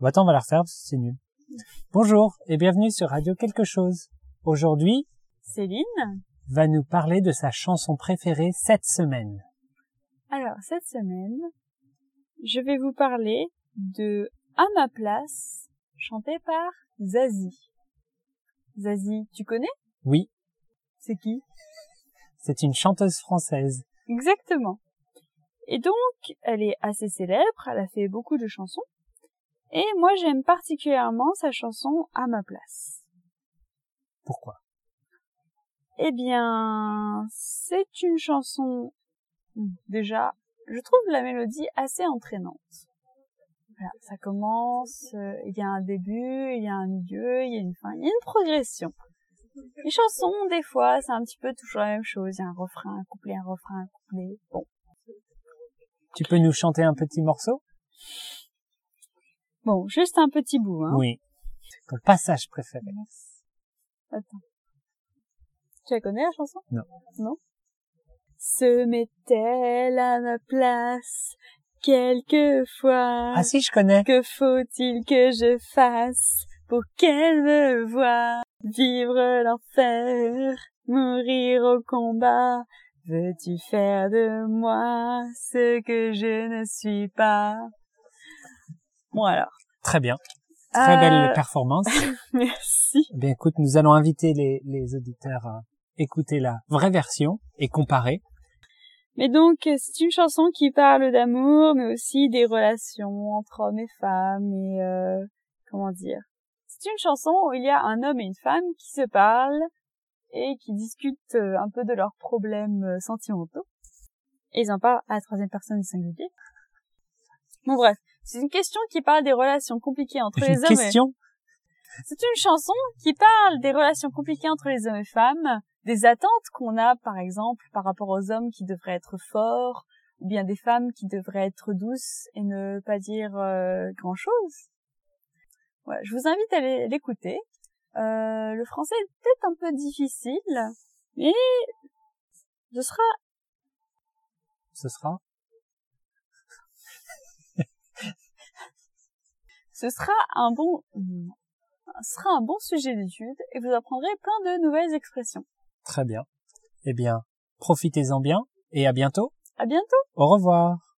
Bah, attends, on va la refaire c'est nul. Bonjour et bienvenue sur Radio Quelque chose. Aujourd'hui, Céline. va nous parler de sa chanson préférée cette semaine. Alors, cette semaine, je vais vous parler de À ma place, chanté par Zazie. Zazie, tu connais? Oui, C'est qui? C'est une chanteuse française. Exactement. Et donc, elle est assez célèbre, elle a fait beaucoup de chansons. Et moi, j'aime particulièrement sa chanson À ma place. Pourquoi? Eh bien, c'est une chanson, déjà, je trouve la mélodie assez entraînante. Voilà, ça commence, euh, il y a un début, il y a un milieu, il y a une fin, il y a une progression. Les chansons, des fois, c'est un petit peu toujours la même chose. Il y a un refrain, un couplet, un refrain, un couplet. Bon. Tu peux nous chanter un petit morceau? Bon, juste un petit bout, hein. Oui. Ton passage préféré. Attends. Tu la connais, la chanson? Non. Non? Se met-elle à ma place quelquefois? Ah si, je connais. Que faut-il que je fasse pour qu'elle me voie? Vivre l'enfer, mourir au combat? Veux-tu faire de moi ce que je ne suis pas? Bon alors. Très bien. Très belle Euh, performance. Merci. Eh bien écoute, nous allons inviter les, les auditeurs à écouter la vraie version et comparer. Mais donc, c'est une chanson qui parle d'amour, mais aussi des relations entre hommes et femmes, et euh, comment dire. C'est une chanson où il y a un homme et une femme qui se parlent et qui discutent euh, un peu de leurs problèmes euh, sentimentaux. Et ils en parlent à la troisième personne du singulier. Bon bref, c'est une question qui parle des relations compliquées entre les Une hommes et... question C'est une chanson qui parle des relations compliquées entre les hommes et femmes, des attentes qu'on a, par exemple, par rapport aux hommes qui devraient être forts, ou bien des femmes qui devraient être douces et ne pas dire grand-chose. Voilà, je vous invite à l'é- l'écouter. Euh, le français est peut-être un peu difficile, mais ce sera ce sera ce sera un bon ce sera un bon sujet d'étude et vous apprendrez plein de nouvelles expressions. très bien. Eh bien, profitez-en bien et à bientôt. À bientôt. Au revoir.